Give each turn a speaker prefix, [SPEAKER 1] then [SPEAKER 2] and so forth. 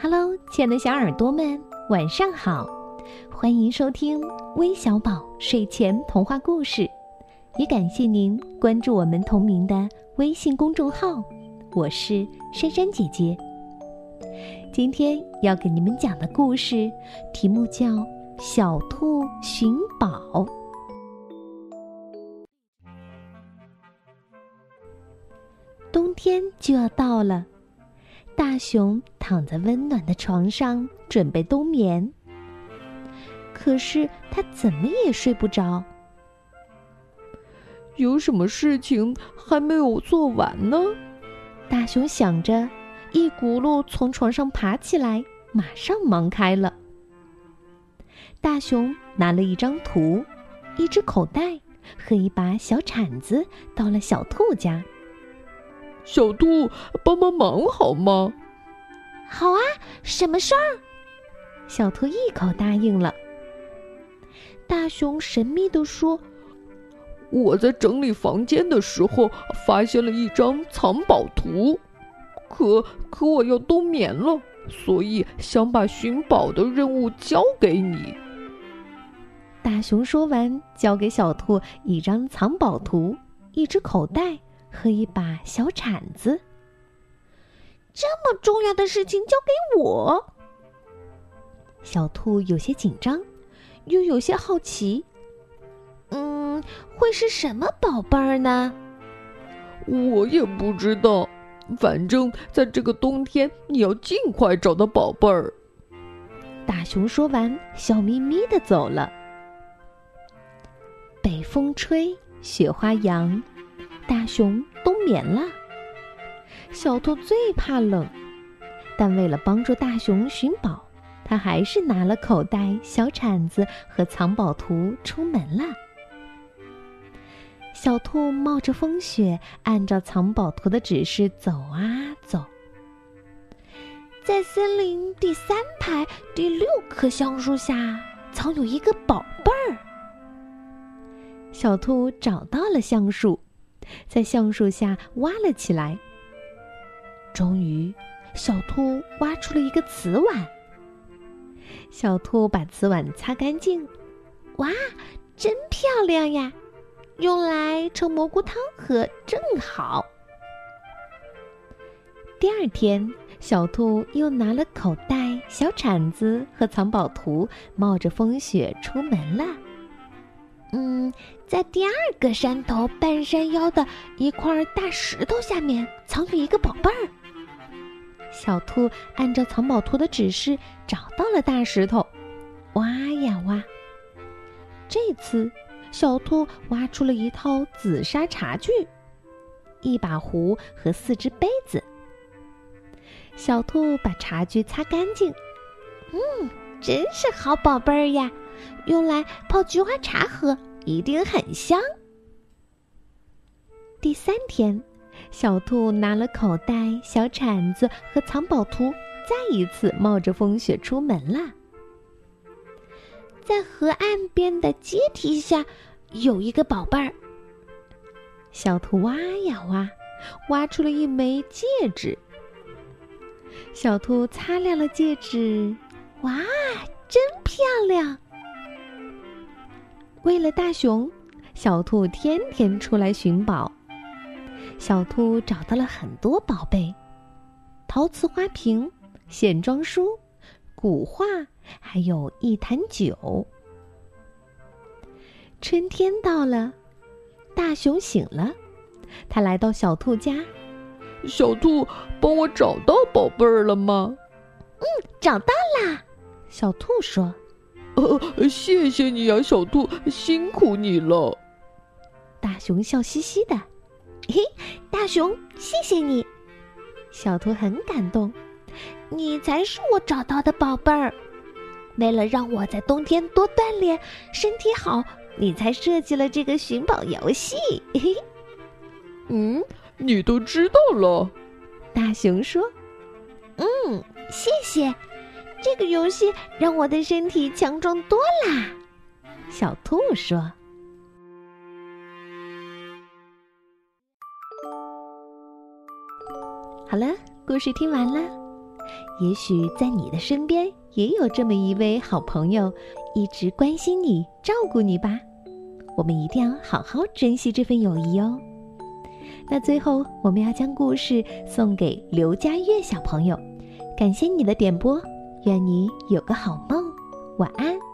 [SPEAKER 1] Hello，亲爱的小耳朵们，晚上好！欢迎收听微小宝睡前童话故事，也感谢您关注我们同名的微信公众号。我是珊珊姐姐。今天要给你们讲的故事题目叫《小兔寻宝》。冬天就要到了。大熊躺在温暖的床上，准备冬眠。可是他怎么也睡不着。
[SPEAKER 2] 有什么事情还没有做完呢？
[SPEAKER 1] 大熊想着，一骨碌从床上爬起来，马上忙开了。大熊拿了一张图、一只口袋和一把小铲子，到了小兔家。
[SPEAKER 2] 小兔，帮帮忙好吗？
[SPEAKER 3] 好啊，什么事儿？
[SPEAKER 1] 小兔一口答应了。大熊神秘地说：“
[SPEAKER 2] 我在整理房间的时候，发现了一张藏宝图，可可我要冬眠了，所以想把寻宝的任务交给你。”
[SPEAKER 1] 大熊说完，交给小兔一张藏宝图、一只口袋。和一把小铲子，
[SPEAKER 3] 这么重要的事情交给我。
[SPEAKER 1] 小兔有些紧张，又有些好奇。
[SPEAKER 3] 嗯，会是什么宝贝儿呢？
[SPEAKER 2] 我也不知道。反正在这个冬天，你要尽快找到宝贝儿。
[SPEAKER 1] 大熊说完，笑眯眯的走了。北风吹，雪花扬。大熊冬眠了。小兔最怕冷，但为了帮助大熊寻宝，它还是拿了口袋、小铲子和藏宝图出门了。小兔冒着风雪，按照藏宝图的指示走啊走。
[SPEAKER 3] 在森林第三排第六棵橡树下，藏有一个宝贝儿。
[SPEAKER 1] 小兔找到了橡树。在橡树下挖了起来。终于，小兔挖出了一个瓷碗。小兔把瓷碗擦干净，
[SPEAKER 3] 哇，真漂亮呀！用来盛蘑菇汤喝正好。
[SPEAKER 1] 第二天，小兔又拿了口袋、小铲子和藏宝图，冒着风雪出门了。
[SPEAKER 3] 嗯，在第二个山头半山腰的一块大石头下面，藏有一个宝贝儿。
[SPEAKER 1] 小兔按照藏宝图的指示找到了大石头，挖呀挖。这次，小兔挖出了一套紫砂茶具，一把壶和四只杯子。小兔把茶具擦干净，
[SPEAKER 3] 嗯，真是好宝贝儿呀！用来泡菊花茶喝，一定很香。
[SPEAKER 1] 第三天，小兔拿了口袋、小铲子和藏宝图，再一次冒着风雪出门了。
[SPEAKER 3] 在河岸边的阶梯下，有一个宝贝儿。
[SPEAKER 1] 小兔挖呀挖，挖出了一枚戒指。小兔擦亮了戒指，
[SPEAKER 3] 哇，
[SPEAKER 1] 为了大熊，小兔天天出来寻宝。小兔找到了很多宝贝：陶瓷花瓶、线装书、古画，还有一坛酒。春天到了，大熊醒了，他来到小兔家。
[SPEAKER 2] 小兔，帮我找到宝贝儿了吗？
[SPEAKER 3] 嗯，找到啦。
[SPEAKER 1] 小兔说。
[SPEAKER 2] 呃，谢谢你呀，小兔，辛苦你了。
[SPEAKER 1] 大熊笑嘻嘻的，
[SPEAKER 3] 嘿，大熊，谢谢你。
[SPEAKER 1] 小兔很感动，
[SPEAKER 3] 你才是我找到的宝贝儿。为了让我在冬天多锻炼，身体好，你才设计了这个寻宝游戏。嘿嘿，
[SPEAKER 2] 嗯，你都知道了。
[SPEAKER 1] 大熊说：“
[SPEAKER 3] 嗯，谢谢。”这个游戏让我的身体强壮多啦，
[SPEAKER 1] 小兔说。好了，故事听完了，也许在你的身边也有这么一位好朋友，一直关心你、照顾你吧。我们一定要好好珍惜这份友谊哦。那最后，我们要将故事送给刘佳悦小朋友，感谢你的点播，愿你有个好梦，晚安。